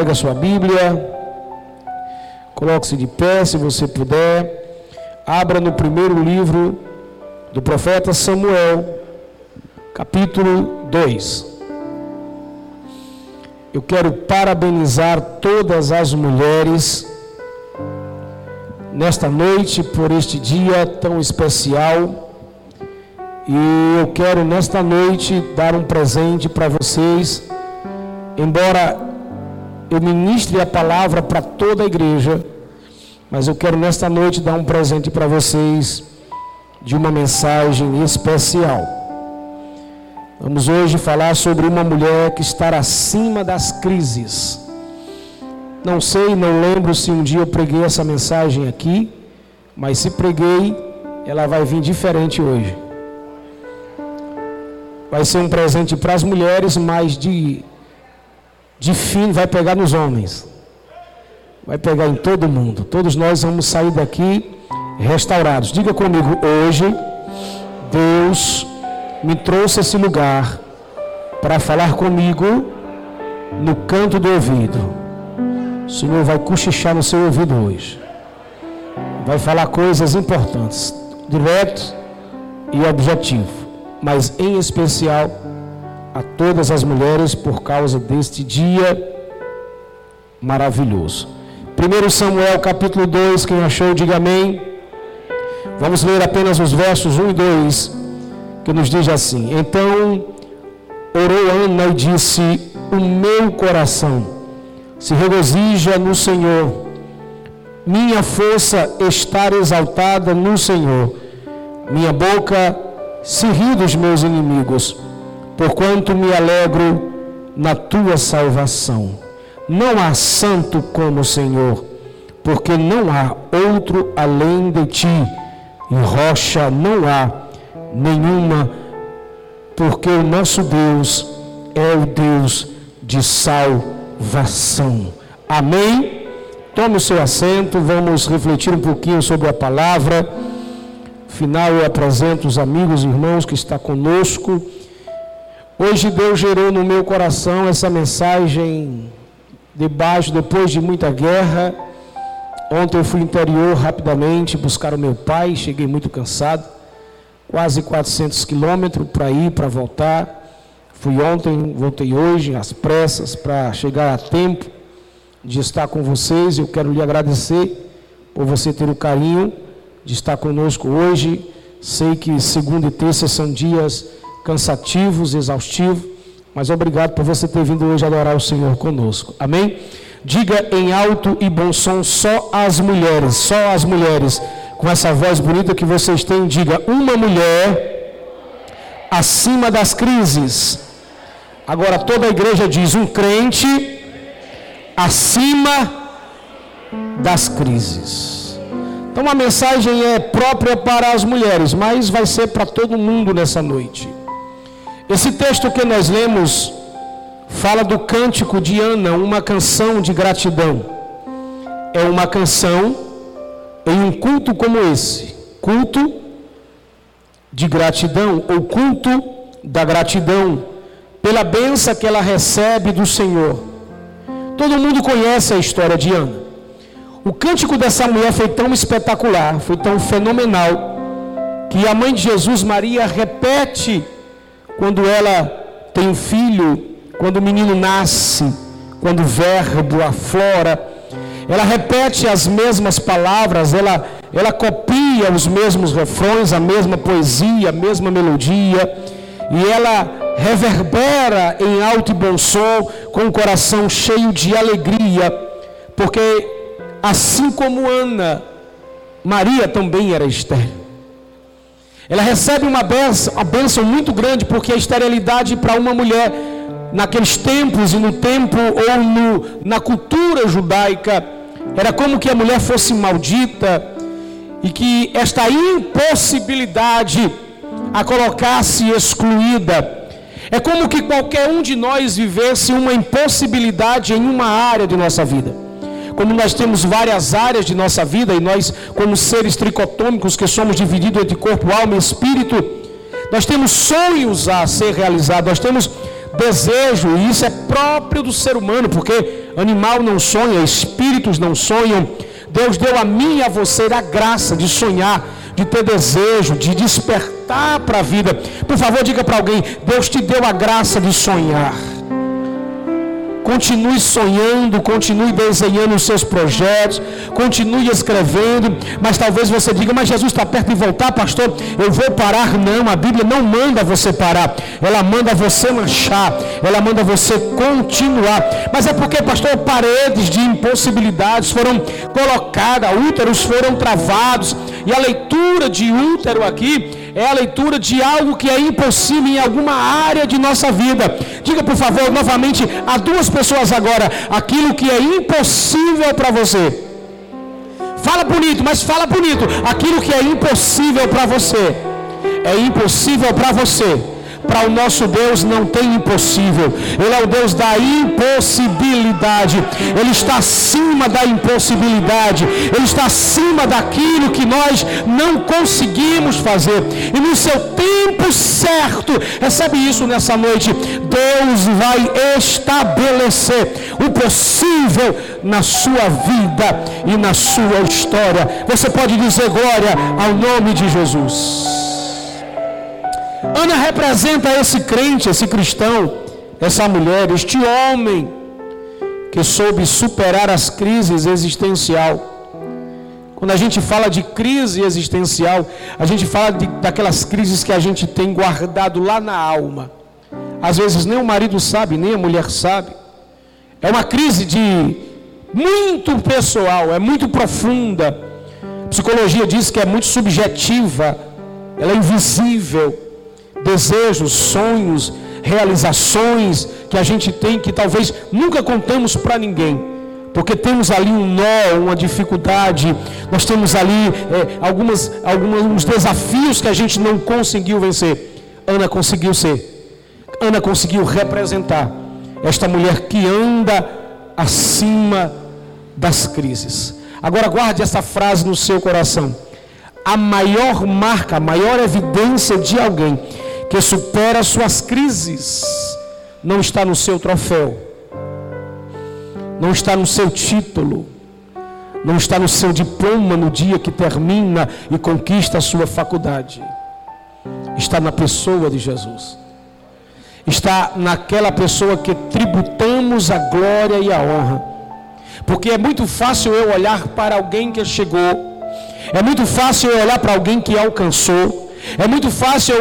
Pega a sua Bíblia. Coloque-se de pé se você puder. Abra no primeiro livro do profeta Samuel, capítulo 2. Eu quero parabenizar todas as mulheres nesta noite por este dia tão especial. E eu quero nesta noite dar um presente para vocês. Embora eu ministre a palavra para toda a igreja, mas eu quero nesta noite dar um presente para vocês de uma mensagem especial. Vamos hoje falar sobre uma mulher que está acima das crises. Não sei, não lembro se um dia eu preguei essa mensagem aqui, mas se preguei, ela vai vir diferente hoje. Vai ser um presente para as mulheres, mas de, de fim vai pegar nos homens. Vai pegar em todo mundo. Todos nós vamos sair daqui restaurados. Diga comigo, hoje Deus me trouxe esse lugar para falar comigo no canto do ouvido. O Senhor vai cochichar no seu ouvido hoje. Vai falar coisas importantes, direto e objetivo, mas em especial a todas as mulheres por causa deste dia maravilhoso. 1 Samuel capítulo 2, quem achou, diga amém. Vamos ler apenas os versos 1 e 2, que nos diz assim: Então orou Ana e disse: O meu coração se regozija no Senhor, minha força está exaltada no Senhor, minha boca se ri dos meus inimigos, porquanto me alegro na tua salvação. Não há santo como o Senhor, porque não há outro além de ti e rocha não há nenhuma, porque o nosso Deus é o Deus de salvação. Amém? Tome o seu assento, vamos refletir um pouquinho sobre a palavra. Final eu apresento os amigos e irmãos que estão conosco. Hoje Deus gerou no meu coração essa mensagem debaixo, depois de muita guerra Ontem eu fui interior rapidamente buscar o meu pai, cheguei muito cansado, quase 400 quilômetros para ir, para voltar. Fui ontem, voltei hoje, às pressas, para chegar a tempo de estar com vocês. Eu quero lhe agradecer por você ter o carinho de estar conosco hoje. Sei que segunda e terça são dias cansativos, exaustivos, mas obrigado por você ter vindo hoje adorar o Senhor conosco. Amém? Diga em alto e bom som só as mulheres, só as mulheres, com essa voz bonita que vocês têm, diga uma mulher acima das crises. Agora toda a igreja diz um crente acima das crises. Então a mensagem é própria para as mulheres, mas vai ser para todo mundo nessa noite. Esse texto que nós lemos fala do cântico de Ana, uma canção de gratidão. É uma canção em um culto como esse, culto de gratidão, ou culto da gratidão, pela benção que ela recebe do Senhor. Todo mundo conhece a história de Ana. O cântico dessa mulher foi tão espetacular, foi tão fenomenal, que a mãe de Jesus, Maria, repete quando ela tem um filho quando o menino nasce, quando o verbo aflora, ela repete as mesmas palavras, ela, ela copia os mesmos refrões, a mesma poesia, a mesma melodia, e ela reverbera em alto e bom som, com o coração cheio de alegria, porque assim como Ana, Maria também era estéril. Ela recebe uma benção, uma benção muito grande, porque a esterilidade para uma mulher naqueles tempos e no tempo ou no, na cultura judaica, era como que a mulher fosse maldita e que esta impossibilidade a colocasse excluída. É como que qualquer um de nós vivesse uma impossibilidade em uma área de nossa vida. Como nós temos várias áreas de nossa vida e nós, como seres tricotômicos que somos divididos entre corpo, alma e espírito, nós temos sonhos a ser realizados, nós temos desejo, e isso é próprio do ser humano, porque animal não sonha, espíritos não sonham. Deus deu a mim e a você a graça de sonhar, de ter desejo, de despertar para a vida. Por favor, diga para alguém: Deus te deu a graça de sonhar. Continue sonhando, continue desenhando os seus projetos, continue escrevendo, mas talvez você diga, mas Jesus está perto de voltar, pastor, eu vou parar. Não, a Bíblia não manda você parar, ela manda você marchar, ela manda você continuar. Mas é porque, pastor, paredes de impossibilidades foram colocadas, úteros foram travados, e a leitura de útero aqui é a leitura de algo que é impossível em alguma área de nossa vida. Diga, por favor, novamente a duas pessoas agora: aquilo que é impossível para você. Fala bonito, mas fala bonito. Aquilo que é impossível para você, é impossível para você para o nosso Deus não tem impossível. Ele é o Deus da impossibilidade. Ele está acima da impossibilidade. Ele está acima daquilo que nós não conseguimos fazer. E no seu tempo certo, recebe isso nessa noite. Deus vai estabelecer o possível na sua vida e na sua história. Você pode dizer glória ao nome de Jesus. Ana representa esse crente, esse cristão, essa mulher, este homem que soube superar as crises existencial. Quando a gente fala de crise existencial, a gente fala de, daquelas crises que a gente tem guardado lá na alma. Às vezes nem o marido sabe, nem a mulher sabe. É uma crise de muito pessoal, é muito profunda. A psicologia diz que é muito subjetiva, ela é invisível desejos, sonhos, realizações que a gente tem que talvez nunca contamos para ninguém. Porque temos ali um nó, uma dificuldade, nós temos ali é, algumas, alguns desafios que a gente não conseguiu vencer. Ana conseguiu ser, Ana conseguiu representar esta mulher que anda acima das crises. Agora guarde essa frase no seu coração. A maior marca, a maior evidência de alguém que supera suas crises, não está no seu troféu, não está no seu título, não está no seu diploma no dia que termina e conquista a sua faculdade, está na pessoa de Jesus, está naquela pessoa que tributamos a glória e a honra, porque é muito fácil eu olhar para alguém que chegou, é muito fácil eu olhar para alguém que alcançou, é muito fácil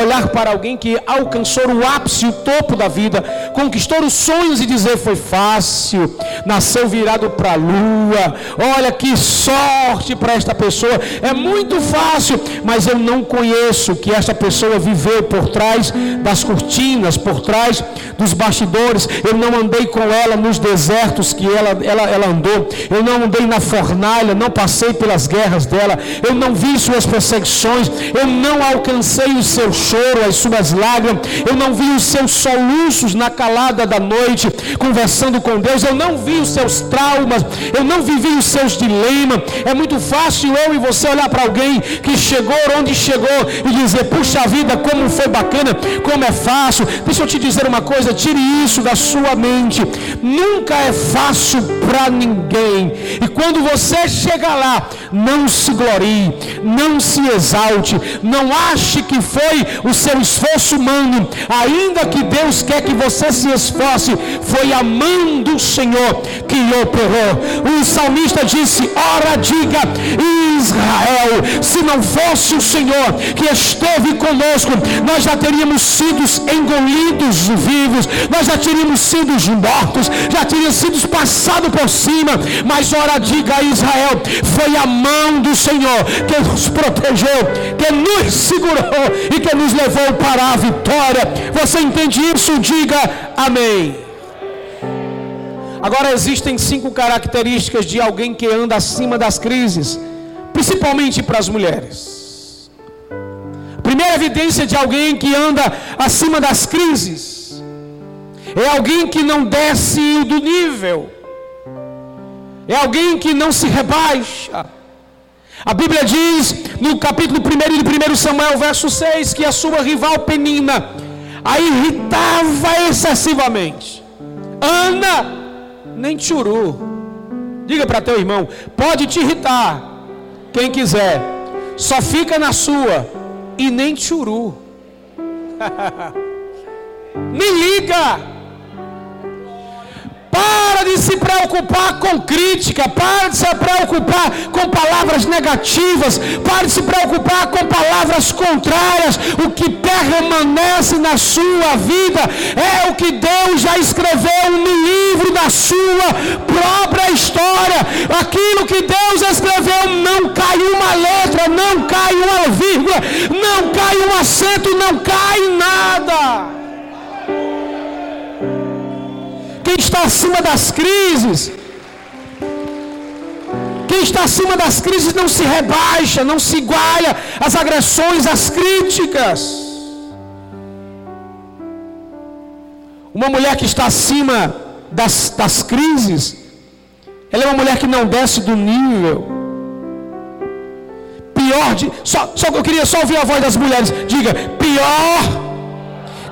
olhar para alguém que alcançou o ápice, o topo da vida, conquistou os sonhos e dizer foi fácil, nasceu virado para a lua. Olha que sorte para esta pessoa. É muito fácil, mas eu não conheço que esta pessoa viveu por trás das cortinas, por trás dos bastidores. Eu não andei com ela nos desertos que ela, ela, ela andou. Eu não andei na fornalha, não passei pelas guerras dela. Eu não vi suas perseguições. Eu não não alcancei o seu choro, as suas lágrimas, eu não vi os seus soluços na calada da noite, conversando com Deus, eu não vi os seus traumas, eu não vivi os seus dilemas. É muito fácil eu e você olhar para alguém que chegou onde chegou e dizer: puxa vida, como foi bacana, como é fácil. Deixa eu te dizer uma coisa, tire isso da sua mente. Nunca é fácil para ninguém. E quando você chega lá, não se glorie, não se exalte, não não ache que foi o seu esforço humano, ainda que Deus quer que você se esforce, foi a mão do Senhor operou. O salmista disse: Ora, diga Israel, se não fosse o Senhor que esteve conosco, nós já teríamos sido engolidos vivos, nós já teríamos sido mortos, já teríamos sido passados por cima. Mas ora, diga Israel, foi a mão do Senhor que nos protegeu, que nos segurou e que nos levou para a vitória. Você entende isso? Diga amém. Agora existem cinco características de alguém que anda acima das crises, principalmente para as mulheres. primeira evidência de alguém que anda acima das crises é alguém que não desce do nível, é alguém que não se rebaixa a Bíblia diz no capítulo 1 de 1 Samuel, verso 6, que a sua rival Penina a irritava excessivamente. Ana nem churu. Diga para teu irmão, pode te irritar, quem quiser, só fica na sua e nem churu. nem liga. Para de se preocupar com crítica, para de se preocupar com palavras negativas, para de se preocupar com palavras contrárias. O que permanece na sua vida é o que Deus já escreveu no livro da sua própria história. Aquilo que Deus escreveu não cai uma letra, não cai uma vírgula, não cai um acento, não cai nada. Quem está acima das crises, quem está acima das crises não se rebaixa, não se iguala às agressões, às críticas. Uma mulher que está acima das, das crises, ela é uma mulher que não desce do nível. Pior de. Só, só eu queria só ouvir a voz das mulheres. Diga, pior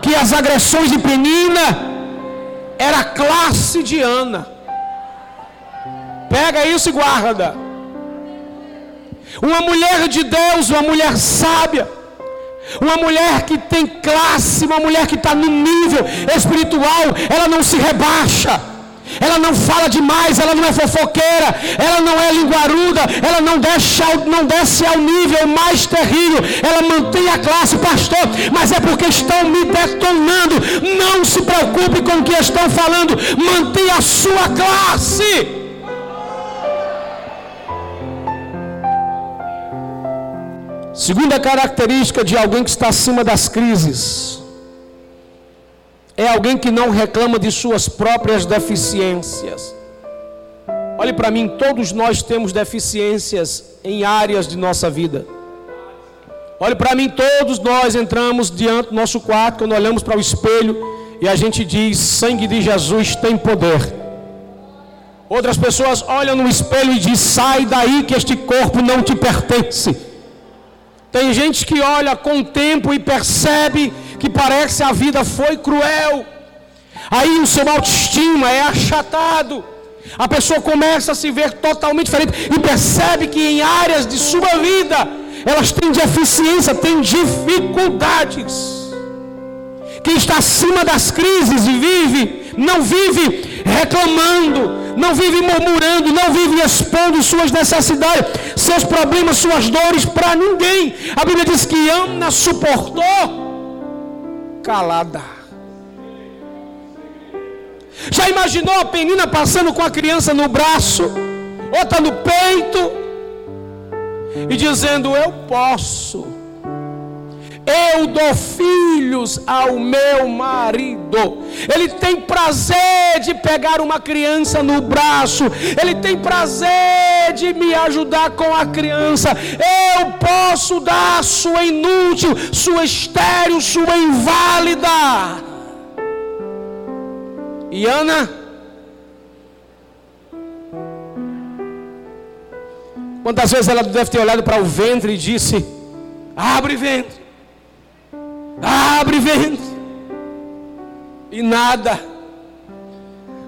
que as agressões de Penina era a classe de Ana. Pega isso e guarda. Uma mulher de Deus, uma mulher sábia, uma mulher que tem classe, uma mulher que está no nível espiritual, ela não se rebaixa. Ela não fala demais, ela não é fofoqueira, ela não é linguaruda, ela não, deixa, não desce ao nível mais terrível, ela mantém a classe, pastor, mas é porque estão me detonando. Não se preocupe com o que estão falando, mantenha a sua classe. Segunda característica de alguém que está acima das crises é alguém que não reclama de suas próprias deficiências. Olhe para mim, todos nós temos deficiências em áreas de nossa vida. Olhe para mim, todos nós entramos diante do nosso quarto, quando olhamos para o espelho e a gente diz: sangue de Jesus tem poder. Outras pessoas olham no espelho e dizem: sai daí que este corpo não te pertence. Tem gente que olha com o tempo e percebe que parece a vida foi cruel. Aí o seu autoestima é achatado. A pessoa começa a se ver totalmente diferente e percebe que em áreas de sua vida elas têm deficiência, têm dificuldades. Quem está acima das crises e vive, não vive reclamando, não vive murmurando, não vive expondo suas necessidades, seus problemas, suas dores para ninguém. A Bíblia diz que Ana suportou calada. Já imaginou a penina passando com a criança no braço, outra no peito, e dizendo: Eu posso. Eu dou filhos ao meu marido. Ele tem prazer de pegar uma criança no braço. Ele tem prazer de me ajudar com a criança. Eu posso dar sua inútil, sua estéril, sua inválida. E Ana? Quantas vezes ela deve ter olhado para o ventre e disse: Abre ventre. Abre ventre. E nada.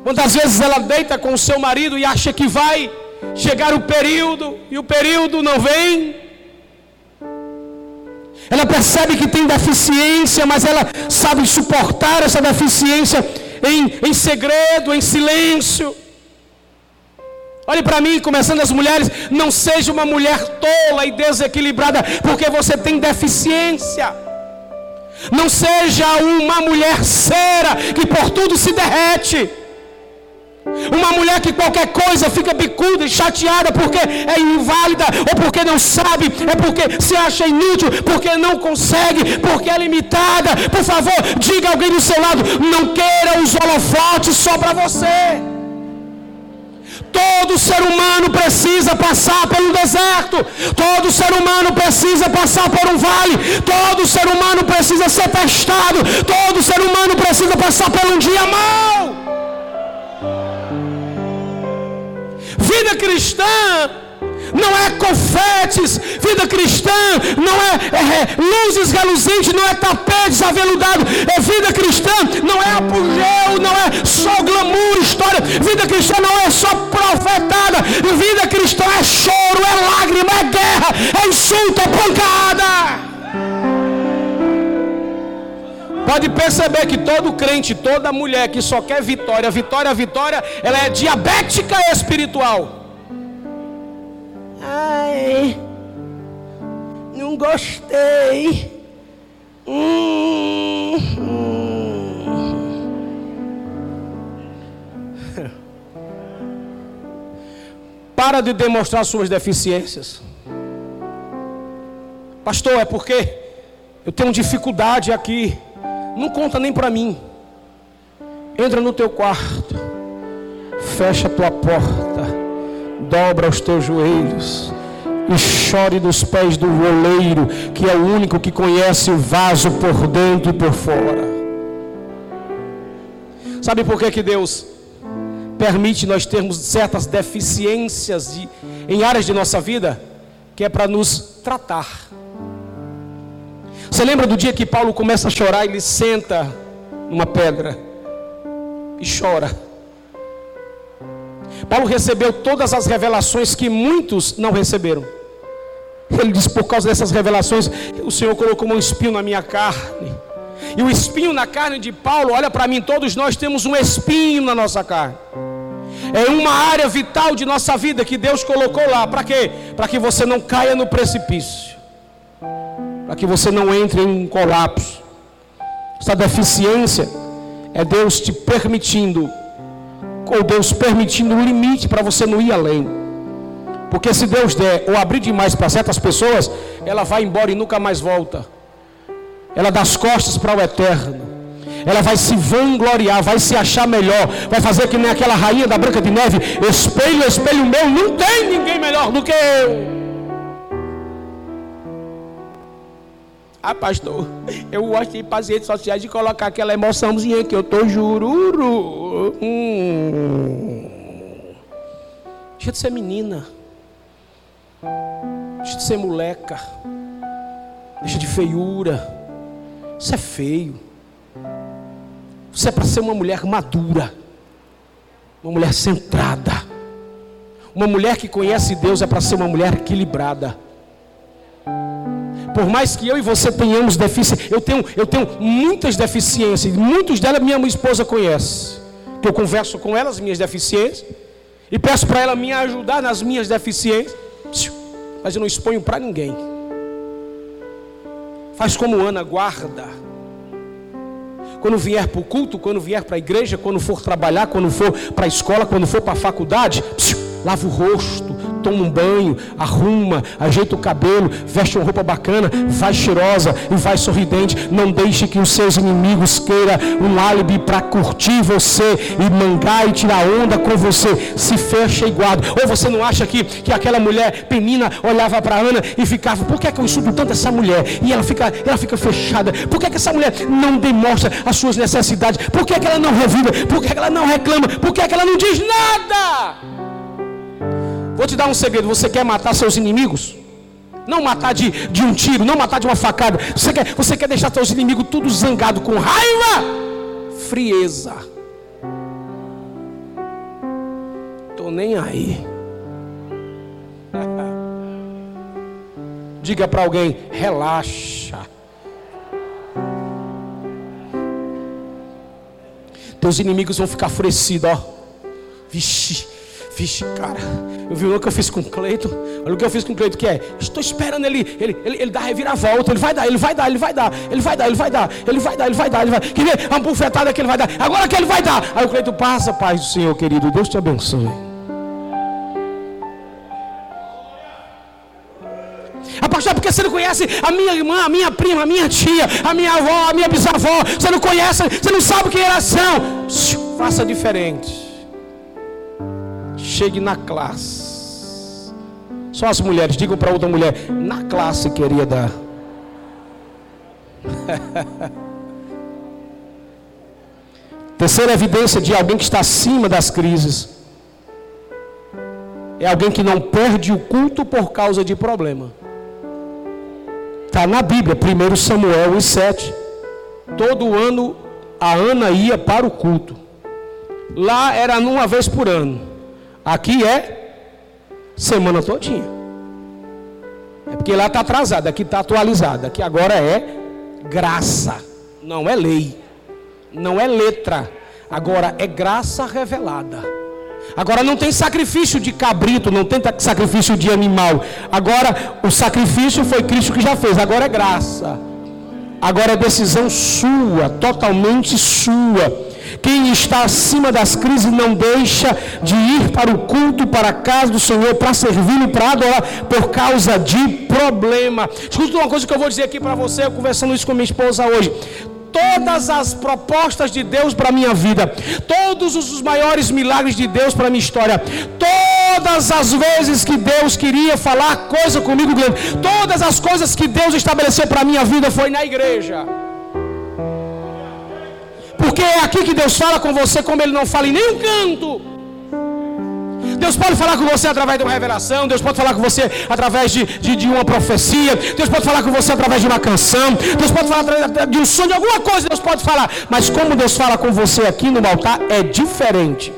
Quantas vezes ela deita com o seu marido e acha que vai chegar o período e o período não vem? Ela percebe que tem deficiência, mas ela sabe suportar essa deficiência em, em segredo, em silêncio. Olhe para mim, começando as mulheres, não seja uma mulher tola e desequilibrada, porque você tem deficiência. Não seja uma mulher cera que por tudo se derrete. Uma mulher que qualquer coisa fica bicuda e chateada porque é inválida, ou porque não sabe, é porque se acha inútil, porque não consegue, porque é limitada. Por favor, diga alguém do seu lado: não queira os holofotes só para você. Todo ser humano precisa passar pelo deserto. Todo ser humano precisa passar por um vale. Todo ser humano precisa ser testado. Todo ser humano precisa passar por um dia mau. Vida cristã não é confetes, vida cristã, não é, é, é luzes reluzentes, não é tapetes aveludados, é vida cristã, não é apogeu, não é só glamour, história, vida cristã não é só profetada, vida cristã é choro, é lágrima, é guerra, é insulto, é pancada. Pode perceber que todo crente, toda mulher que só quer vitória, vitória, vitória, ela é diabética espiritual. Ai, não gostei. Hum. Para de demonstrar suas deficiências. Pastor, é porque eu tenho dificuldade aqui. Não conta nem para mim. Entra no teu quarto. Fecha a tua porta dobra os teus joelhos e chore dos pés do oleiro, que é o único que conhece o vaso por dentro e por fora. Sabe por que, que Deus permite nós termos certas deficiências de, em áreas de nossa vida? Que é para nos tratar. Você lembra do dia que Paulo começa a chorar, ele senta numa pedra e chora. Paulo recebeu todas as revelações que muitos não receberam. Ele diz: por causa dessas revelações, o Senhor colocou um espinho na minha carne. E o espinho na carne de Paulo, olha para mim, todos nós temos um espinho na nossa carne. É uma área vital de nossa vida que Deus colocou lá. Para quê? Para que você não caia no precipício. Para que você não entre em um colapso. Essa deficiência é Deus te permitindo ou Deus permitindo um limite para você não ir além. Porque se Deus der ou abrir demais para certas pessoas, ela vai embora e nunca mais volta. Ela dá as costas para o eterno. Ela vai se vangloriar, vai se achar melhor, vai fazer que nem aquela rainha da Branca de Neve, espelho, espelho meu, não tem ninguém melhor do que eu. Ah, pastor, eu gosto de redes sociais de colocar aquela emoçãozinha que eu tô jururu. Hum. Deixa de ser menina. Deixa de ser moleca. Deixa de feiura. Isso é feio. Você é para ser uma mulher madura. Uma mulher centrada. Uma mulher que conhece Deus é para ser uma mulher equilibrada por mais que eu e você tenhamos deficiência, eu tenho, eu tenho muitas deficiências, muitas delas minha esposa conhece. Que eu converso com ela as minhas deficiências e peço para ela me ajudar nas minhas deficiências, mas eu não exponho para ninguém. Faz como Ana guarda. Quando vier para o culto, quando vier para a igreja, quando for trabalhar, quando for para a escola, quando for para a faculdade, lava o rosto, toma um banho, arruma, ajeita o cabelo, veste uma roupa bacana, vai cheirosa e vai sorridente. Não deixe que os seus inimigos queiram um álibi para curtir você e mangar e tirar onda com você. Se fecha e guarda. Ou você não acha que, que aquela mulher penina olhava para Ana e ficava, por que, é que eu insulto tanto essa mulher? E ela fica, ela fica fechada. Por que, é que essa mulher não demonstra as suas necessidades? Por que, é que ela não revida? Por que, é que ela não reclama? Por que, é que ela não diz nada? Vou te dar um segredo: você quer matar seus inimigos? Não matar de, de um tiro, não matar de uma facada. Você quer, você quer deixar seus inimigos tudo zangado com raiva? Frieza. Tô nem aí. Diga para alguém, relaxa. Teus inimigos vão ficar furecidos, ó. Vixe, vixe, cara. Eu o que eu fiz com o Cleito. Olha o que eu fiz com o Cleito, que é, estou esperando ele, ele, ele, ele dar reviravolta, ele vai dar, ele vai dar, ele vai dar, ele vai dar, ele vai dar, ele vai dar, ele vai dar, ele vai. Quer ver? Uma bufetada que ele vai dar. Agora que ele vai dar. Aí o Cleito passa, paz do Senhor, querido. Deus te abençoe. Pastor, porque você não conhece a minha irmã, a minha prima, a minha tia, a minha avó, a minha bisavó. Você não conhece, você não sabe quem elas são. Faça diferente chegue na classe. Só as mulheres, digam para outra mulher, na classe, querida. Terceira evidência de alguém que está acima das crises. é alguém que não perde o culto por causa de problema. Está na Bíblia, 1 Samuel 7. Todo ano a Ana ia para o culto. Lá era uma vez por ano. Aqui é semana todinha. É porque lá está atrasado, aqui está atualizado. Aqui agora é graça, não é lei, não é letra. Agora é graça revelada. Agora não tem sacrifício de cabrito, não tem sacrifício de animal. Agora o sacrifício foi Cristo que já fez. Agora é graça. Agora é decisão sua, totalmente sua. Quem está acima das crises não deixa de ir para o culto, para a casa do Senhor, para servir e para adorar, por causa de problema. Escuta uma coisa que eu vou dizer aqui para você, eu conversando isso com minha esposa hoje todas as propostas de Deus para a minha vida, todos os maiores milagres de Deus para a minha história, todas as vezes que Deus queria falar coisa comigo, todas as coisas que Deus estabeleceu para a minha vida foi na igreja. Porque é aqui que Deus fala com você como Ele não fala em nenhum canto. Deus pode falar com você através de uma revelação, Deus pode falar com você através de, de, de, uma profecia, Deus pode falar com você através de uma canção, Deus pode falar através de um sonho, de alguma coisa Deus pode falar, mas como Deus fala com você aqui no altar é diferente.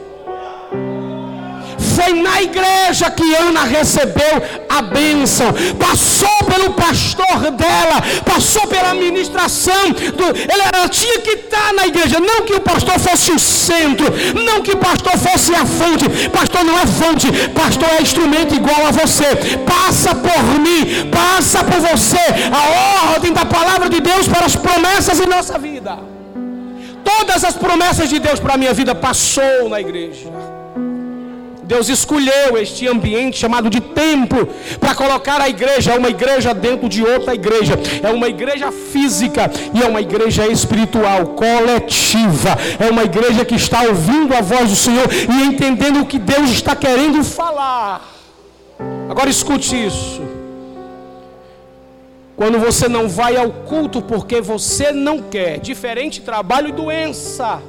Foi na igreja que Ana recebeu a bênção. Passou pelo pastor dela, passou pela administração. Do, ela tinha que estar na igreja. Não que o pastor fosse o centro, não que o pastor fosse a fonte. Pastor não é fonte, pastor é instrumento igual a você. Passa por mim, passa por você a ordem da palavra de Deus para as promessas em nossa vida. Todas as promessas de Deus para a minha vida passou na igreja. Deus escolheu este ambiente chamado de templo para colocar a igreja, é uma igreja dentro de outra igreja, é uma igreja física e é uma igreja espiritual, coletiva, é uma igreja que está ouvindo a voz do Senhor e entendendo o que Deus está querendo falar. Agora escute isso. Quando você não vai ao culto porque você não quer, diferente trabalho e doença.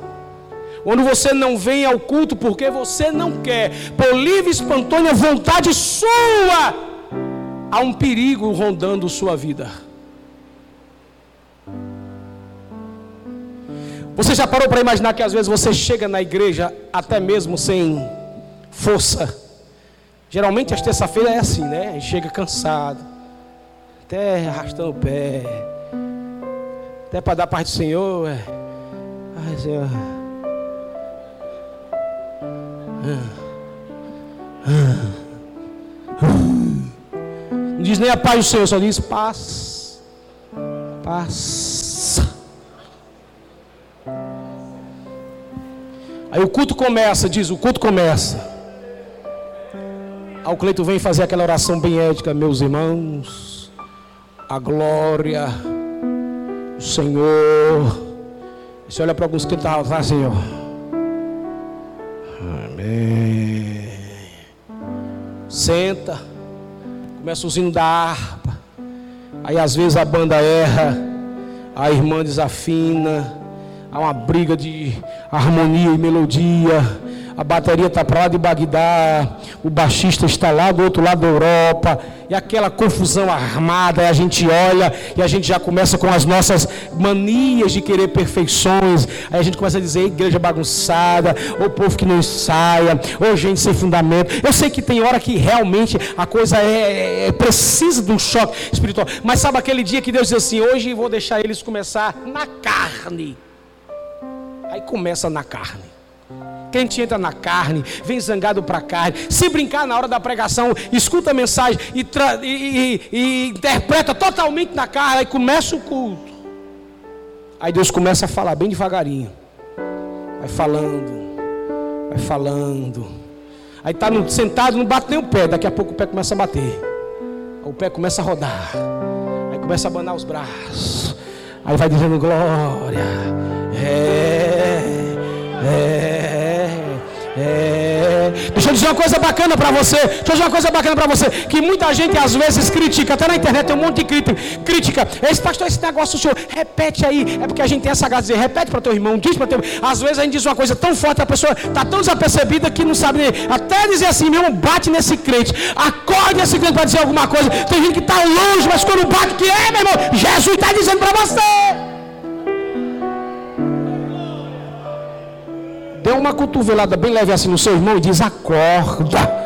Quando você não vem ao culto porque você não quer, por livre e espontânea vontade sua, há um perigo rondando sua vida. Você já parou para imaginar que às vezes você chega na igreja até mesmo sem força? Geralmente as terça-feira é assim, né? A gente chega cansado, até arrastando o pé, até para dar parte do Senhor. É. Ai, Senhor. Não diz nem a paz do Senhor, só diz paz. Paz. Aí o culto começa, diz, o culto começa. Aí o Cleito vem fazer aquela oração bem ética, meus irmãos. A glória do Senhor. Você olha para alguns que estavam assim, ó. Amém. Senta. Começa o sino da harpa. Aí às vezes a banda erra. A irmã desafina. Há uma briga de harmonia e melodia a bateria está para lá de Bagdá, o baixista está lá do outro lado da Europa, e aquela confusão armada, e a gente olha e a gente já começa com as nossas manias de querer perfeições, aí a gente começa a dizer igreja bagunçada, ou povo que não ensaia, ou gente sem fundamento. Eu sei que tem hora que realmente a coisa é, é, é precisa de um choque espiritual, mas sabe aquele dia que Deus diz assim: hoje vou deixar eles começar na carne. Aí começa na carne. Quem entra na carne, vem zangado para a carne. Se brincar na hora da pregação, escuta a mensagem e, e, e, e interpreta totalmente na carne, aí começa o culto. Aí Deus começa a falar bem devagarinho. Vai falando, vai falando. Aí está sentado, não bate nem o pé. Daqui a pouco o pé começa a bater. O pé começa a rodar. Aí começa a abanar os braços. Aí vai dizendo glória. É, é. É. Deixa eu dizer uma coisa bacana para você. Deixa eu dizer uma coisa bacana para você. Que muita gente às vezes critica, até na internet tem um monte de crítica. crítica. Esse pastor, esse negócio, o senhor, repete aí. É porque a gente tem essa graça de dizer, repete para teu irmão, diz para teu Às vezes a gente diz uma coisa tão forte, a pessoa está tão desapercebida que não sabe nem. Até dizer assim, meu irmão, bate nesse crente. Acorde nesse crente para dizer alguma coisa. Tem gente que está longe, mas quando bate, que é, meu irmão? Jesus está dizendo para você. Uma cotovelada bem leve assim no seu irmão e diz: Acorda.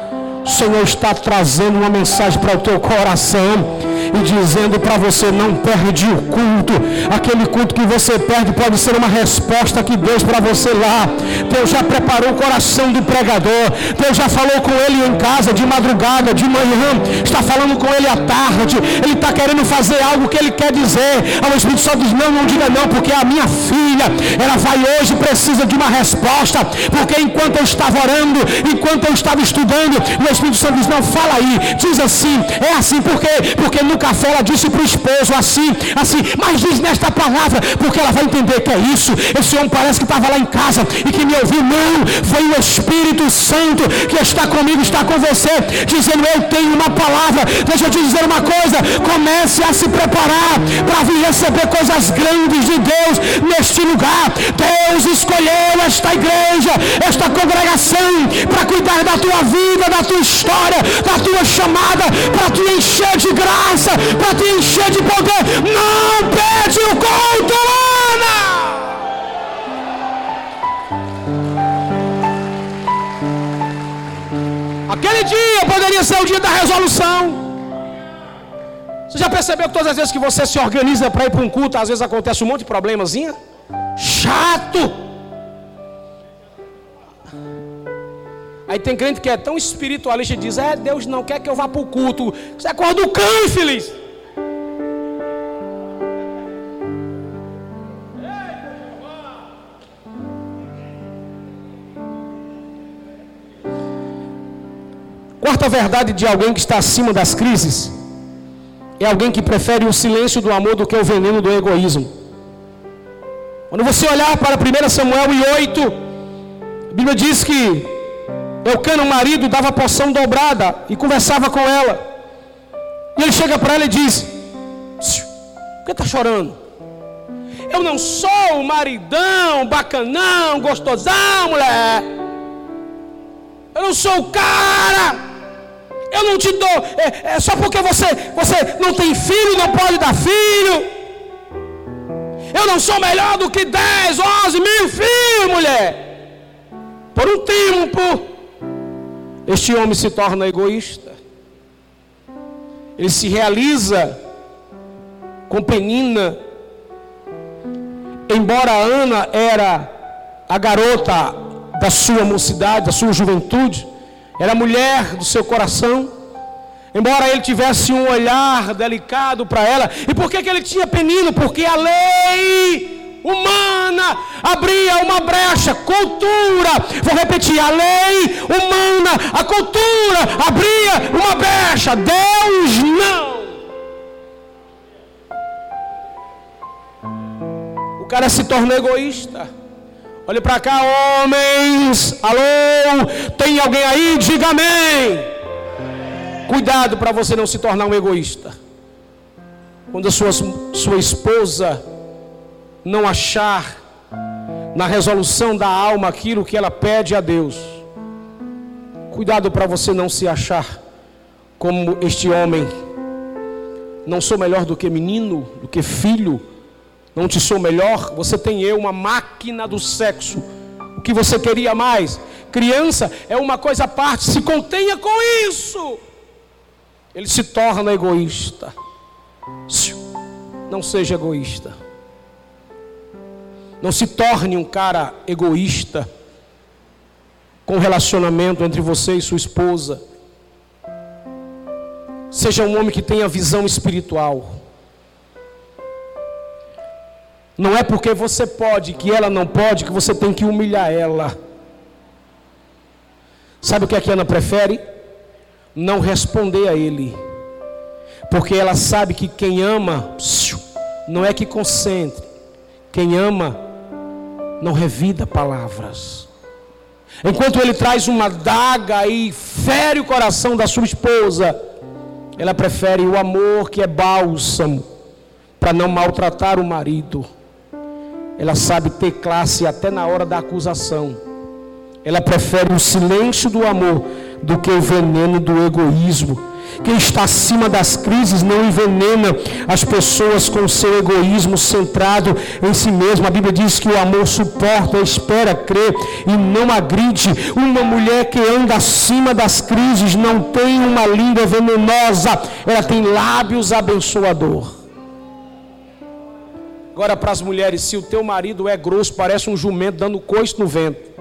O Senhor está trazendo uma mensagem para o teu coração e dizendo para você: não perde o culto. Aquele culto que você perde pode ser uma resposta que Deus para você lá. Deus já preparou o coração do pregador. Deus já falou com ele em casa de madrugada, de manhã. Está falando com ele à tarde. Ele está querendo fazer algo que ele quer dizer. O Espírito Santo diz: não, não diga não, porque a minha filha, ela vai hoje precisa de uma resposta. Porque enquanto eu estava orando, enquanto eu estava estudando, o Espírito Santo diz: Não, fala aí, diz assim, é assim, por quê? Porque no café ela disse para o esposo assim, assim, mas diz nesta palavra, porque ela vai entender que é isso. Esse homem parece que estava lá em casa e que me ouviu, não, foi o Espírito Santo que está comigo, está com você, dizendo: Eu tenho uma palavra. Deixa eu te dizer uma coisa: comece a se preparar para vir receber coisas grandes de Deus neste lugar. Deus escolheu esta igreja, esta congregação, para cuidar da tua vida, da tua história, da tua chamada, para te encher de graça, para te encher de poder. Não pede o culto, Ana! Aquele dia poderia ser o dia da resolução. Você já percebeu que todas as vezes que você se organiza para ir para um culto, às vezes acontece um monte de problemazinha? Chato! Aí tem crente que é tão espiritualista e diz: É, Deus não quer que eu vá para o culto. Você é cor do cão, infeliz. Quarta verdade de alguém que está acima das crises é alguém que prefere o silêncio do amor do que o veneno do egoísmo. Quando você olhar para 1 Samuel 8, a Bíblia diz que Eucana, o marido, dava poção dobrada e conversava com ela. E ele chega para ela e diz: Por que está chorando? Eu não sou o maridão, bacanão, gostosão, mulher. Eu não sou o cara. Eu não te dou. É, é só porque você, você não tem filho, não pode dar filho. Eu não sou melhor do que 10, 11 mil filhos, mulher. Por um tempo. Este homem se torna egoísta. Ele se realiza com Penina. Embora Ana era a garota da sua mocidade, da sua juventude, era a mulher do seu coração. Embora ele tivesse um olhar delicado para ela. E por que, que ele tinha Penina? Porque a lei humana abria uma brecha, cultura, vou repetir, a lei humana, a cultura abria uma brecha, Deus não. O cara se tornou egoísta. Olhe para cá, homens. Alô, tem alguém aí? Diga amém. Cuidado para você não se tornar um egoísta. Quando a sua, sua esposa não achar na resolução da alma aquilo que ela pede a Deus. Cuidado para você não se achar como este homem. Não sou melhor do que menino, do que filho. Não te sou melhor. Você tem eu, uma máquina do sexo. O que você queria mais? Criança é uma coisa à parte. Se contenha com isso. Ele se torna egoísta. Não seja egoísta. Não se torne um cara egoísta com o relacionamento entre você e sua esposa. Seja um homem que tenha visão espiritual. Não é porque você pode que ela não pode que você tem que humilhar ela. Sabe o que a Kiana prefere? Não responder a ele. Porque ela sabe que quem ama não é que concentre. Quem ama não revida palavras. Enquanto ele traz uma daga e fere o coração da sua esposa, ela prefere o amor que é bálsamo para não maltratar o marido. Ela sabe ter classe até na hora da acusação. Ela prefere o silêncio do amor do que o veneno do egoísmo. Quem está acima das crises não envenena as pessoas com seu egoísmo centrado em si mesmo. A Bíblia diz que o amor suporta, espera, crê e não agride. Uma mulher que anda acima das crises não tem uma língua venenosa, ela tem lábios abençoador. Agora para as mulheres, se o teu marido é grosso, parece um jumento dando coice no vento.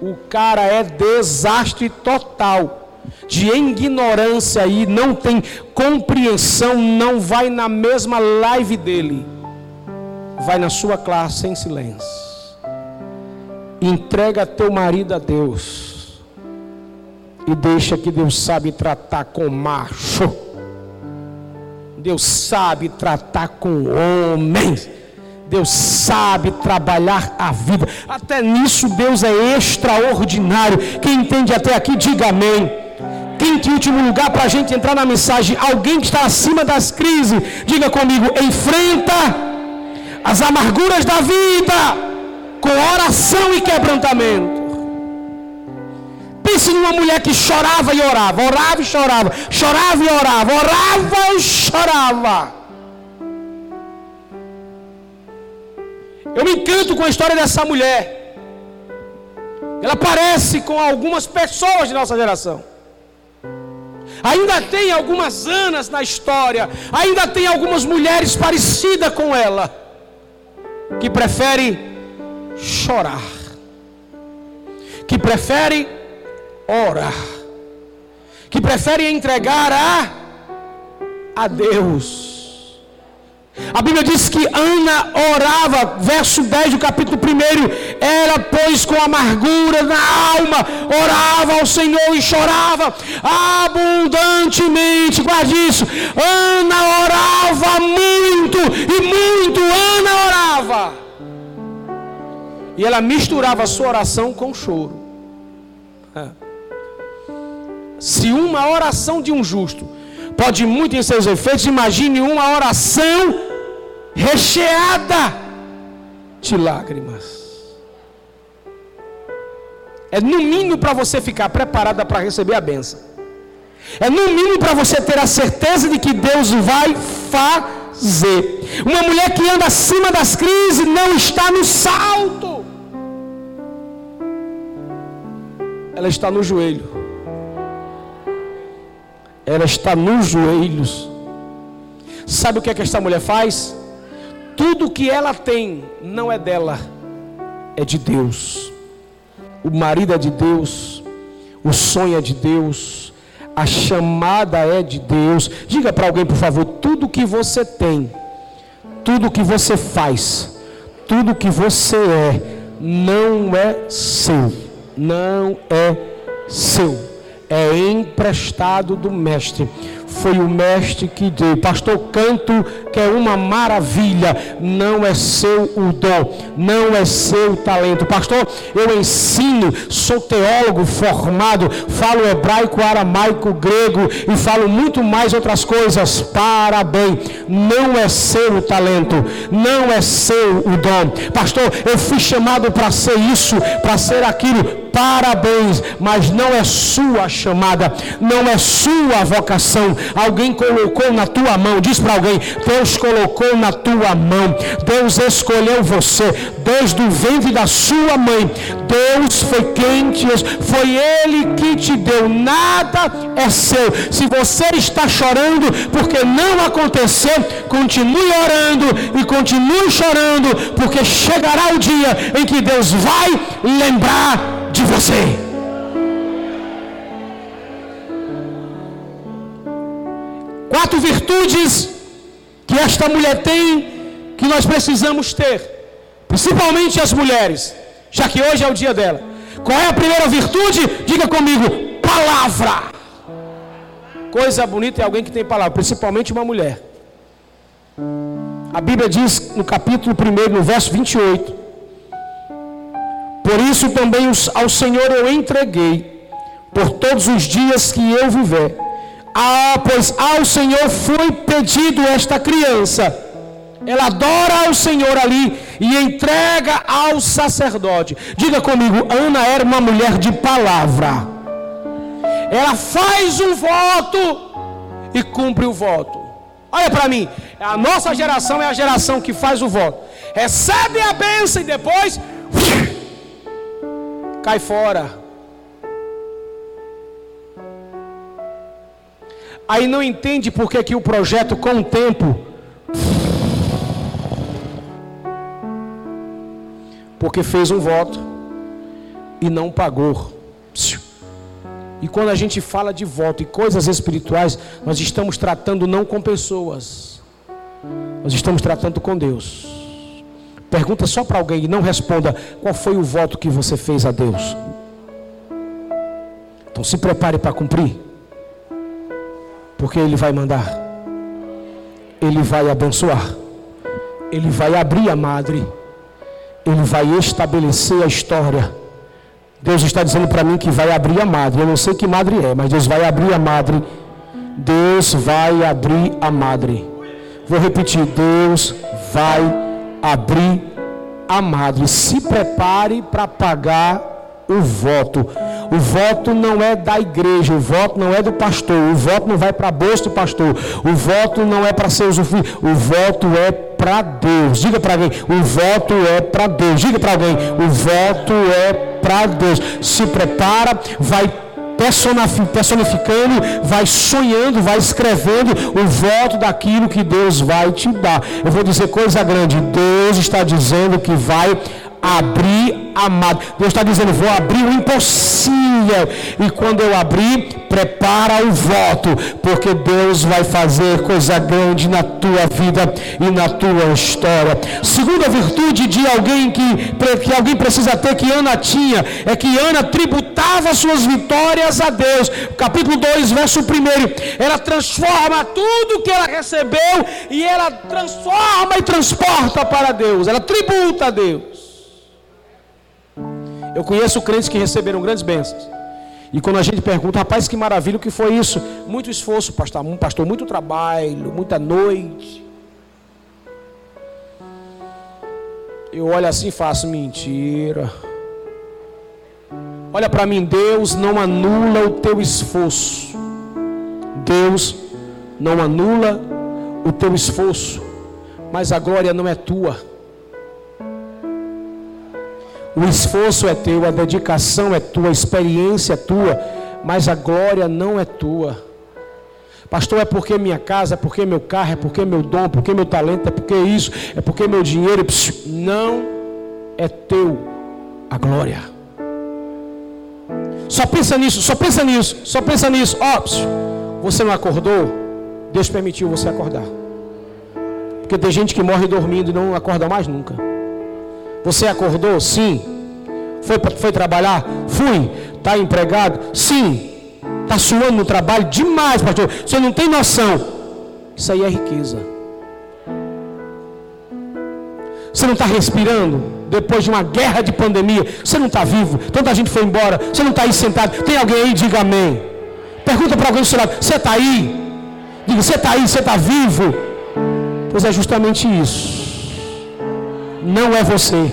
O cara é desastre total de ignorância e não tem compreensão, não vai na mesma live dele, vai na sua classe em silêncio. Entrega teu marido a Deus e deixa que Deus sabe tratar com macho. Deus sabe tratar com homens. Deus sabe trabalhar a vida. Até nisso Deus é extraordinário. Quem entende até aqui, diga amém quinto e último lugar para a gente entrar na mensagem. Alguém que está acima das crises, diga comigo, enfrenta as amarguras da vida com oração e quebrantamento. Pense numa mulher que chorava e orava, orava e chorava, chorava e orava, orava e chorava. Eu me encanto com a história dessa mulher. Ela parece com algumas pessoas de nossa geração. Ainda tem algumas Anas na história, ainda tem algumas mulheres parecidas com ela, que preferem chorar, que preferem orar, que preferem entregar a, a Deus. A Bíblia diz que Ana orava, verso 10 do capítulo 1. Ela, pois, com amargura na alma, orava ao Senhor e chorava abundantemente. Guarde isso. Ana orava muito, e muito Ana orava. E ela misturava a sua oração com choro. Se uma oração de um justo pode muito em seus efeitos, imagine uma oração recheada de lágrimas. É no mínimo para você ficar preparada para receber a benção. É no mínimo para você ter a certeza de que Deus vai fazer. Uma mulher que anda acima das crises não está no salto. Ela está no joelho. Ela está nos joelhos. Sabe o que, é que esta mulher faz? Tudo que ela tem não é dela, é de Deus. O marido é de Deus, o sonho é de Deus, a chamada é de Deus. Diga para alguém, por favor, tudo que você tem, tudo que você faz, tudo que você é, não é seu, não é seu, é emprestado do Mestre foi o mestre que deu. Pastor, canto que é uma maravilha, não é seu o dom, não é seu o talento. Pastor, eu ensino, sou teólogo formado, falo hebraico, aramaico, grego e falo muito mais outras coisas. Parabéns, não é seu o talento, não é seu o dom. Pastor, eu fui chamado para ser isso, para ser aquilo parabéns, mas não é sua chamada, não é sua vocação. Alguém colocou na tua mão, diz para alguém: Deus colocou na tua mão, Deus escolheu você desde o ventre da sua mãe. Deus foi quem te, foi Ele que te deu, nada é seu. Se você está chorando porque não aconteceu, continue orando e continue chorando, porque chegará o dia em que Deus vai lembrar de você. Quatro virtudes que esta mulher tem, que nós precisamos ter, principalmente as mulheres, já que hoje é o dia dela. Qual é a primeira virtude? Diga comigo: palavra. Coisa bonita é alguém que tem palavra, principalmente uma mulher. A Bíblia diz no capítulo 1, no verso 28 Por isso também ao Senhor eu entreguei, por todos os dias que eu viver. Ah, pois ao Senhor foi pedido esta criança. Ela adora ao Senhor ali e entrega ao sacerdote. Diga comigo, Ana era uma mulher de palavra. Ela faz um voto e cumpre o voto. Olha para mim, a nossa geração é a geração que faz o voto. Recebe a bênção e depois cai fora. Aí não entende porque que o projeto com o tempo porque fez um voto e não pagou. E quando a gente fala de voto e coisas espirituais, nós estamos tratando não com pessoas, nós estamos tratando com Deus. Pergunta só para alguém e não responda qual foi o voto que você fez a Deus. Então se prepare para cumprir, porque Ele vai mandar, Ele vai abençoar, Ele vai abrir a madre, Ele vai estabelecer a história. Deus está dizendo para mim que vai abrir a madre. Eu não sei que madre é, mas Deus vai abrir a madre. Deus vai abrir a madre. Vou repetir: Deus vai abrir a madre. Se prepare para pagar o voto. O voto não é da igreja, o voto não é do pastor, o voto não vai para bolsa do pastor, o voto não é para ser usufruído, o voto é para Deus. Diga para alguém, o voto é para Deus. Diga para alguém, o voto é para Deus. Se prepara, vai personificando, vai sonhando, vai escrevendo o voto daquilo que Deus vai te dar. Eu vou dizer coisa grande: Deus está dizendo que vai abrir amado. Deus está dizendo: vou abrir o impossível. E quando eu abrir, prepara o voto, porque Deus vai fazer coisa grande na tua vida e na tua história. Segunda virtude de alguém que, que alguém precisa ter, que Ana tinha, é que Ana tributava suas vitórias a Deus. Capítulo 2, verso 1. Ela transforma tudo que ela recebeu e ela transforma e transporta para Deus. Ela tributa a Deus. Eu conheço crentes que receberam grandes bênçãos. E quando a gente pergunta, rapaz, que maravilha, o que foi isso? Muito esforço, pastor, pastor muito trabalho, muita noite. Eu olho assim e faço mentira. Olha para mim, Deus não anula o teu esforço. Deus não anula o teu esforço, mas a glória não é tua. O esforço é teu, a dedicação é tua, a experiência é tua, mas a glória não é tua. Pastor, é porque minha casa, é porque meu carro, é porque meu dom, é porque meu talento, é porque isso, é porque meu dinheiro. Não é teu a glória. Só pensa nisso, só pensa nisso, só pensa nisso. Ó, oh, você não acordou? Deus permitiu você acordar. Porque tem gente que morre dormindo e não acorda mais nunca. Você acordou? Sim. Foi, foi trabalhar? Fui. Está empregado? Sim. Está suando no trabalho? Demais, pastor. Você não tem noção. Isso aí é riqueza. Você não está respirando? Depois de uma guerra de pandemia, você não está vivo. Tanta gente foi embora. Você não está aí sentado. Tem alguém aí? Diga amém. Pergunta para alguém do seu lado: Você está aí? Diga: Você está aí? Você está vivo? Pois é justamente isso não é você.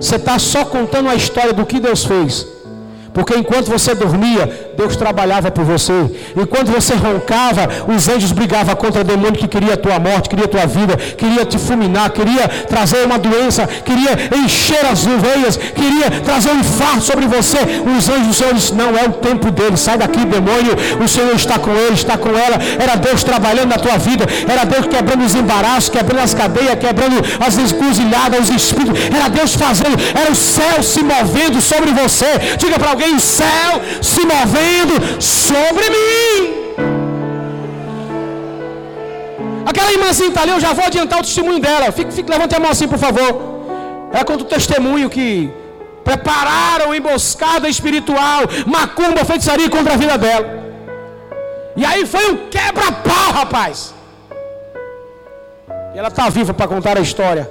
Você está só contando a história do que Deus fez. Porque enquanto você dormia, Deus trabalhava por você. Enquanto você roncava, os anjos brigavam contra o demônio que queria a tua morte, queria a tua vida, queria te fulminar, queria trazer uma doença, queria encher as veias, queria trazer um infarto sobre você. Os anjos do Senhor disseram, não é o tempo dele, sai daqui, demônio. O Senhor está com ele, está com ela. Era Deus trabalhando na tua vida, era Deus quebrando os embaraços, quebrando as cadeias, quebrando as encruzilhadas, os espíritos. Era Deus fazendo, era o céu se movendo sobre você. Diga para alguém o céu se movendo sobre mim. Aquela irmãzinha está ali, eu já vou adiantar o testemunho dela. Fique, fique, levante a mão assim, por favor. É quanto o testemunho que prepararam emboscada espiritual, macumba, feitiçaria contra a vida dela. E aí foi um quebra-pau, rapaz. E ela está viva para contar a história.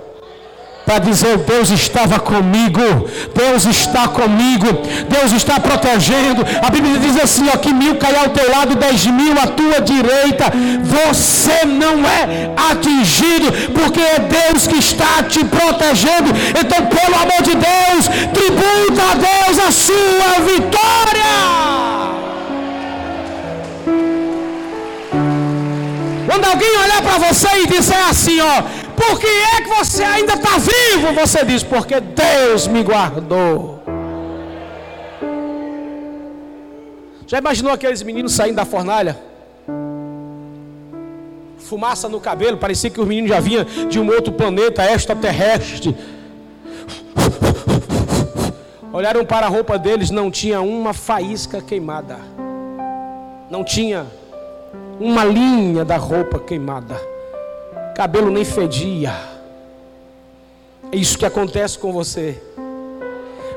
Para dizer: Deus estava comigo, Deus está comigo, Deus está protegendo. A Bíblia diz assim: ó, que mil cair ao teu lado, dez mil à tua direita, você não é atingido, porque é Deus que está te protegendo. Então, pelo amor de Deus, tributa a Deus a sua vitória. Quando alguém olhar para você e disser assim, ó, por que é que você ainda está vivo? Você diz, porque Deus me guardou. Já imaginou aqueles meninos saindo da fornalha? Fumaça no cabelo, parecia que os meninos já vinham de um outro planeta extraterrestre. Olharam para a roupa deles, não tinha uma faísca queimada. Não tinha uma linha da roupa queimada cabelo nem fedia. É isso que acontece com você.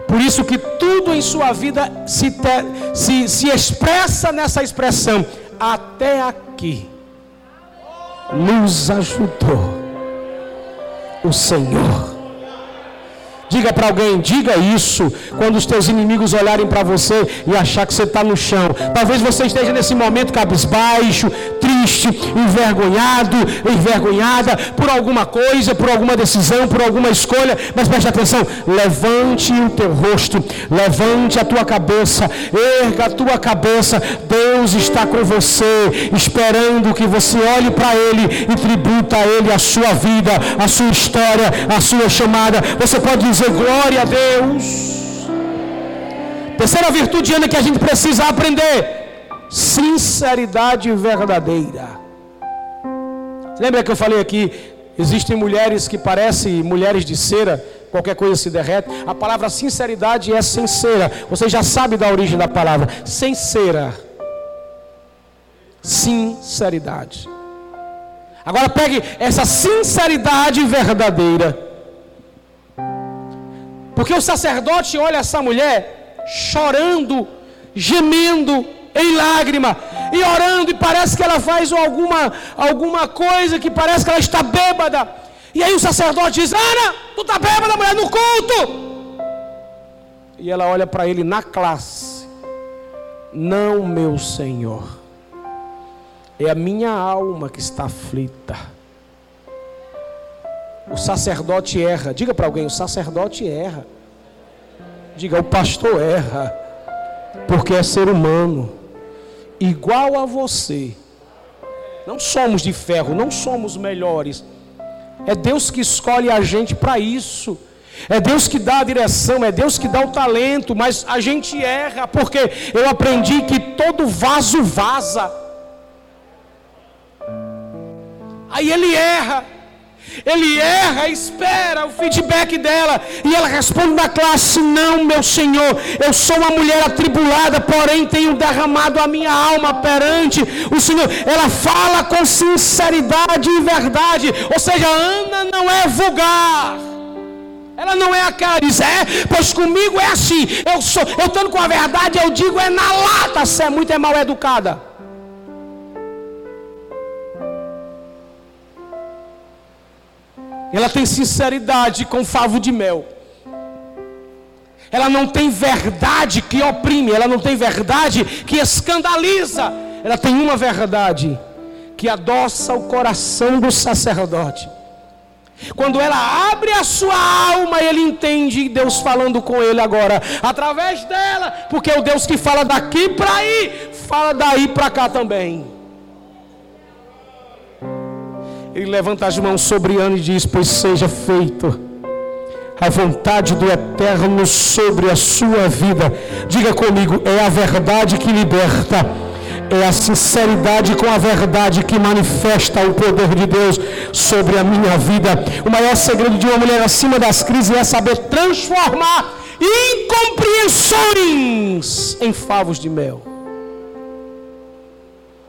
Por isso que tudo em sua vida se, te, se, se expressa nessa expressão. Até aqui nos ajudou o Senhor. Diga para alguém, diga isso quando os teus inimigos olharem para você e achar que você está no chão. Talvez você esteja nesse momento cabisbaixo, triste, envergonhado, envergonhada por alguma coisa, por alguma decisão, por alguma escolha. Mas preste atenção: levante o teu rosto, levante a tua cabeça, erga a tua cabeça. Deus está com você, esperando que você olhe para Ele e tributa a Ele a sua vida, a sua história, a sua chamada. Você pode dizer dizer glória a Deus. Terceira virtude Ana, que a gente precisa aprender: sinceridade verdadeira. Lembra que eu falei aqui? Existem mulheres que parecem mulheres de cera, qualquer coisa se derrete. A palavra sinceridade é sincera. Você já sabe da origem da palavra. Sincera. Sinceridade. Agora pegue essa sinceridade verdadeira porque o sacerdote olha essa mulher chorando, gemendo, em lágrima, e orando, e parece que ela faz alguma, alguma coisa que parece que ela está bêbada. E aí o sacerdote diz: Ana, tu está bêbada, mulher, no culto. E ela olha para ele na classe: Não, meu Senhor, é a minha alma que está aflita. O sacerdote erra. Diga para alguém: o sacerdote erra. Diga: o pastor erra. Porque é ser humano. Igual a você. Não somos de ferro, não somos melhores. É Deus que escolhe a gente para isso. É Deus que dá a direção, é Deus que dá o talento, mas a gente erra, porque eu aprendi que todo vaso vaza. Aí ele erra. Ele erra, espera o feedback dela. E ela responde na classe: Não, meu Senhor, eu sou uma mulher atribulada, porém tenho derramado a minha alma perante o Senhor. Ela fala com sinceridade e verdade. Ou seja, Ana não é vulgar. Ela não é a diz, é, pois comigo é assim. Eu sou, eu estando com a verdade, eu digo é na lata, se é muito é mal educada. Ela tem sinceridade com favo de mel. Ela não tem verdade que oprime, ela não tem verdade que escandaliza. Ela tem uma verdade que adoça o coração do sacerdote. Quando ela abre a sua alma, ele entende Deus falando com ele agora, através dela, porque é o Deus que fala daqui para aí, fala daí para cá também. Ele levanta as mãos sobre Ana e diz: Pois seja feito a vontade do Eterno sobre a sua vida. Diga comigo: é a verdade que liberta. É a sinceridade com a verdade que manifesta o poder de Deus sobre a minha vida. O maior segredo de uma mulher acima das crises é saber transformar incompreensões em favos de mel.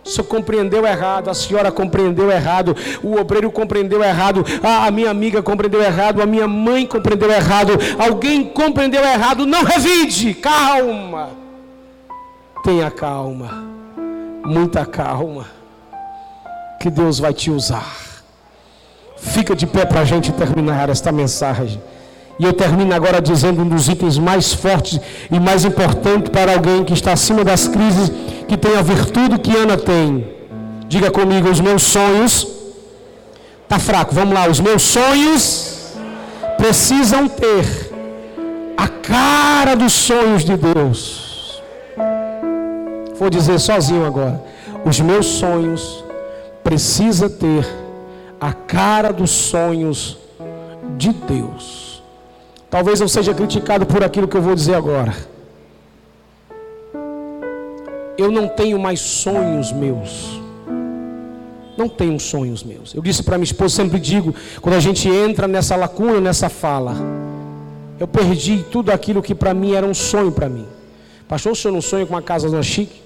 Senhor compreendeu errado, a senhora compreendeu errado, o obreiro compreendeu errado, a, minha amiga compreendeu errado, a minha mãe compreendeu errado, alguém compreendeu errado. Não revide, calma. Tenha calma, muita calma, que Deus vai te usar. Fica de pé para a gente terminar esta mensagem. E eu termino agora dizendo um dos itens mais fortes e mais importantes para alguém que está acima das crises, que tem a virtude que Ana tem. Diga comigo, os meus sonhos. Tá fraco, vamos lá. Os meus sonhos precisam ter a cara dos sonhos de Deus. Vou dizer sozinho agora. Os meus sonhos precisam ter a cara dos sonhos de Deus. Talvez eu seja criticado por aquilo que eu vou dizer agora. Eu não tenho mais sonhos meus. Não tenho sonhos meus. Eu disse para minha esposa, sempre digo, quando a gente entra nessa lacuna, nessa fala, eu perdi tudo aquilo que para mim era um sonho para mim. Pastor, o senhor não sonha com uma casa na chique?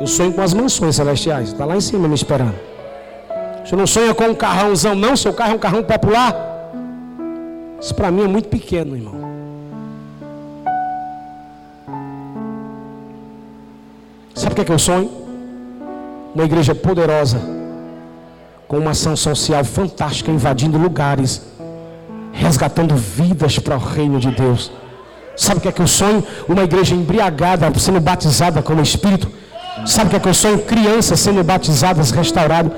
Eu sonho com as mansões celestiais. Está lá em cima me esperando. Você não sonha com um carrãozão, não? Seu carro é um carrão popular? Isso para mim é muito pequeno, irmão. Sabe o que é que eu sonho? Uma igreja poderosa, com uma ação social fantástica, invadindo lugares, resgatando vidas para o reino de Deus. Sabe o que é que eu sonho? Uma igreja embriagada, sendo batizada com o Espírito. Sabe o que é que eu sonho? Crianças sendo batizadas, restauradas.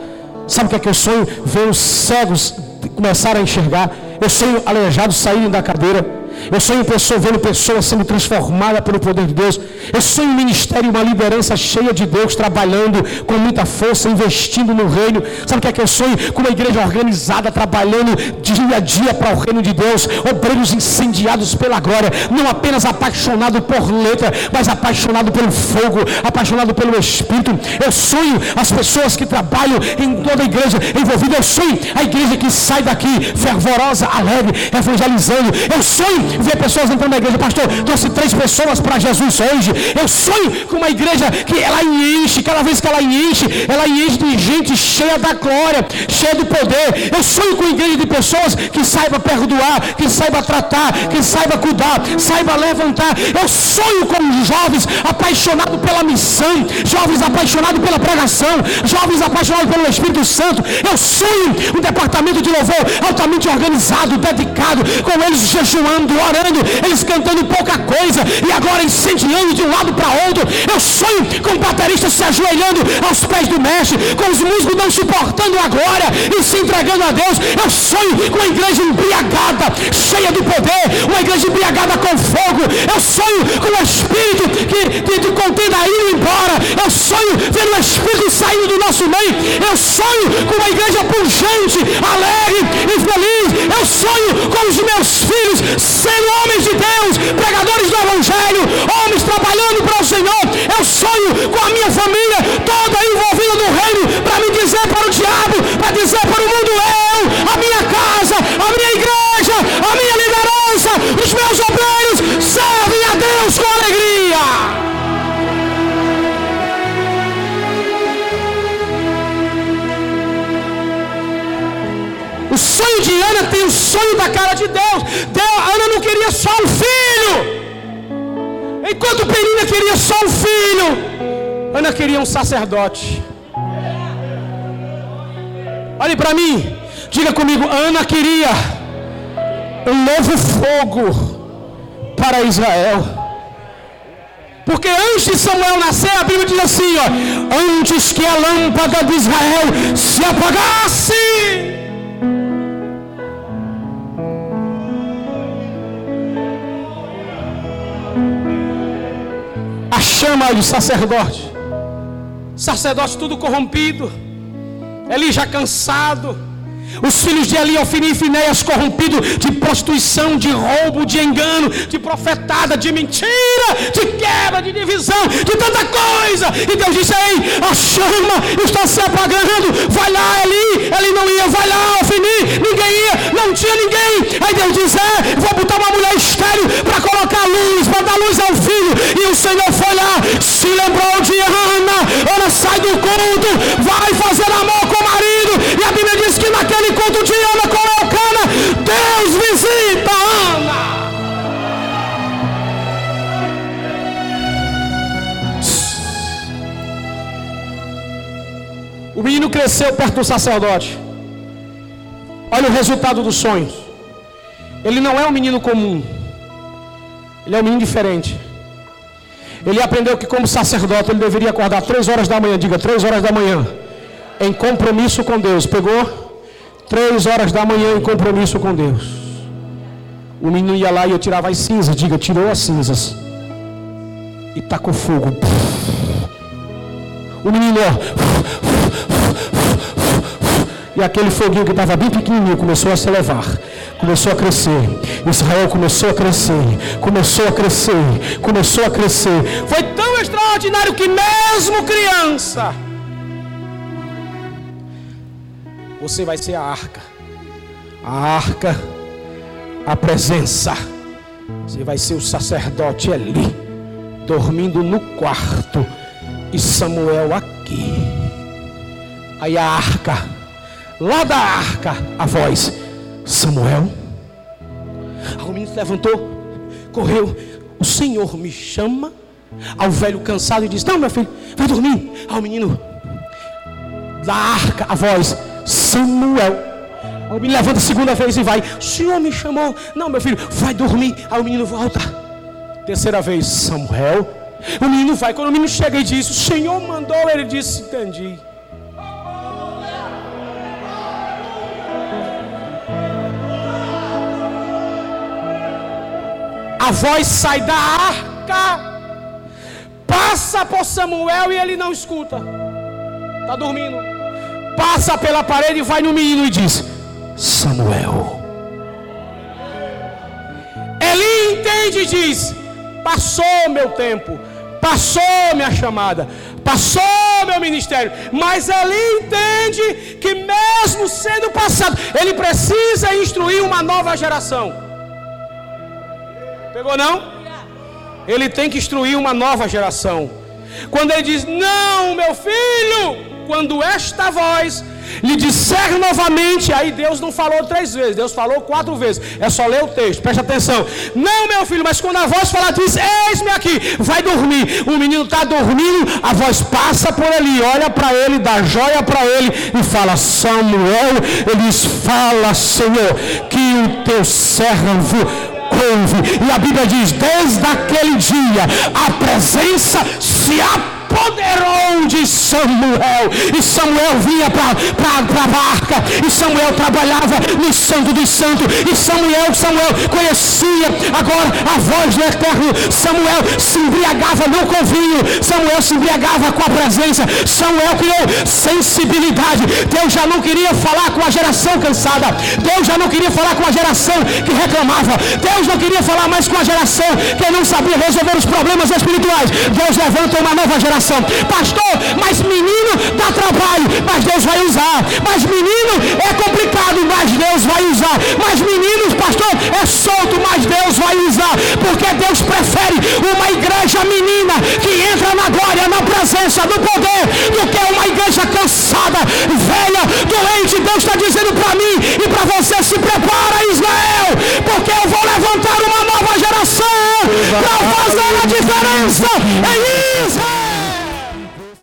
Sabe o que é que eu sonho? Ver os cegos começarem a enxergar. Eu sonho aleijados saírem da cadeira. Eu sonho pessoa, vendo pessoas sendo transformadas pelo poder de Deus. Eu sonho um ministério, uma liderança cheia de Deus, trabalhando com muita força, investindo no reino. Sabe o que é que eu sonho? Com uma igreja organizada, trabalhando dia a dia para o reino de Deus. Obreiros incendiados pela glória. Não apenas apaixonado por letra, mas apaixonado pelo fogo, apaixonado pelo Espírito. Eu sonho as pessoas que trabalham em toda a igreja envolvida. Eu sonho a igreja que sai daqui fervorosa, alegre, evangelizando. Eu sonho ver pessoas entrando na igreja, pastor, trouxe três pessoas para Jesus hoje. Eu sonho com uma igreja que ela enche, cada vez que ela enche, ela enche de gente cheia da glória, cheia do poder. Eu sonho com uma igreja de pessoas que saiba perdoar, que saiba tratar, que saiba cuidar, saiba levantar. Eu sonho com jovens apaixonados pela missão, jovens apaixonados pela pregação, jovens apaixonados pelo Espírito Santo. Eu sonho um departamento de louvor altamente organizado, dedicado, com eles jejuando, orando, eles cantando pouca coisa e agora incendiando de um lado para outro. Eu sonho com o baterista se ajoelhando aos pés do mestre, com os músicos não suportando a glória e se entregando a Deus. Eu sonho com uma igreja embriagada, cheia do poder, uma igreja embriagada com fogo. Eu sonho com o Espírito que, que, que a indo embora. Eu sonho vendo o Espírito saindo do nosso meio. Eu sonho com uma igreja pungente, alegre e feliz. Eu sonho com os meus filhos sendo homens de Deus, pregadores do Evangelho, homens trabalhando para o Senhor. Eu sonho com a minha família toda envolvida no reino, para me dizer para o diabo, para dizer para o mundo, eu, a minha casa, a minha igreja, a minha liderança, os meus obreiros servem a Deus com alegria. Sonho de Ana tem o sonho da cara de Deus. Deus Ana não queria só um filho. Enquanto Penina queria só um filho, Ana queria um sacerdote. Olhe para mim, diga comigo, Ana queria um novo fogo para Israel. Porque antes de Samuel nascer, a Bíblia diz assim: ó, antes que a lâmpada de Israel se apagasse. Chama do sacerdote. Sacerdote tudo corrompido. Eli já cansado. Os filhos de Eli, Ofini e Finéias corrompidos de prostituição, de roubo, de engano, de profetada, de mentira, de quebra, de divisão, de tanta coisa. E Deus disse: Ei, a chama está se apagando. Vai lá, Eli. Eli não ia, vai lá, Ofini. Ninguém ia, não tinha ninguém. Aí Deus disse: É, vou botar uma mulher estéreo para colocar luz, para dar luz ao filho. E o Senhor foi lá, se lembrou de Ana. Ana sai do culto, vai fazer amor com o marido. E a Bíblia diz que naquele culto de Ana com Elcana, Deus visita Ana. O menino cresceu perto do sacerdote. Olha o resultado dos sonhos. Ele não é um menino comum. Ele é um menino diferente. Ele aprendeu que, como sacerdote, ele deveria acordar três horas da manhã. Diga, três horas da manhã. Em compromisso com Deus. Pegou? Três horas da manhã em compromisso com Deus. O menino ia lá e eu tirava as cinzas. Diga, tirou as cinzas. E tacou fogo. O menino, ó. E aquele foguinho que estava bem pequenininho começou a se elevar, começou a crescer. Israel começou a crescer, começou a crescer, começou a crescer. Foi tão extraordinário que mesmo criança, você vai ser a arca. A arca, a presença. Você vai ser o sacerdote ali, dormindo no quarto, e Samuel aqui. Aí a arca lá da arca, a voz: Samuel. Aí o menino se levantou, correu. O Senhor me chama. Ao velho cansado e diz: Não, meu filho, vai dormir. Ao menino da arca, a voz: Samuel. Aí o menino levanta a segunda vez e vai: O Senhor me chamou. Não, meu filho, vai dormir. Aí o menino volta. Terceira vez: Samuel. O menino vai. Quando o menino chega e diz: O Senhor mandou, ele disse: Entendi. A voz sai da arca, passa por Samuel e ele não escuta. Está dormindo. Passa pela parede e vai no menino e diz: Samuel. Ele entende e diz: Passou meu tempo, passou minha chamada, passou meu ministério. Mas ele entende que, mesmo sendo passado, ele precisa instruir uma nova geração. Pegou não? Ele tem que instruir uma nova geração. Quando ele diz: Não, meu filho, quando esta voz lhe disser novamente, aí Deus não falou três vezes, Deus falou quatro vezes. É só ler o texto, preste atenção. Não, meu filho, mas quando a voz falar, diz: Eis-me aqui, vai dormir. O menino está dormindo, a voz passa por ali, olha para ele, dá joia para ele e fala: Samuel, ele Fala, Senhor, que o teu servo ouve. E a Bíblia diz: desde aquele dia a presença se apaga apoderou de Samuel. E Samuel vinha para a barca. E Samuel trabalhava no Santo dos Santos. E Samuel, Samuel conhecia agora a voz do Eterno. Samuel se embriagava não com vinho. Samuel se embriagava com a presença. Samuel criou sensibilidade. Deus já não queria falar com a geração cansada. Deus já não queria falar com a geração que reclamava. Deus não queria falar mais com a geração que não sabia resolver os problemas espirituais. Deus levanta uma nova geração coração. Pastor, mas menino dá trabalho, mas Deus vai usar. Mas menino é complicado, mas Deus vai usar. Mas menino, pastor, é solto, mas Deus vai usar. Porque Deus prefere uma igreja menina que entra na glória, na presença, do poder, do que uma igreja cansada, velha, doente. Deus está dizendo para mim e para você: se prepara, Israel, porque eu vou levantar uma nova geração para fazer a diferença em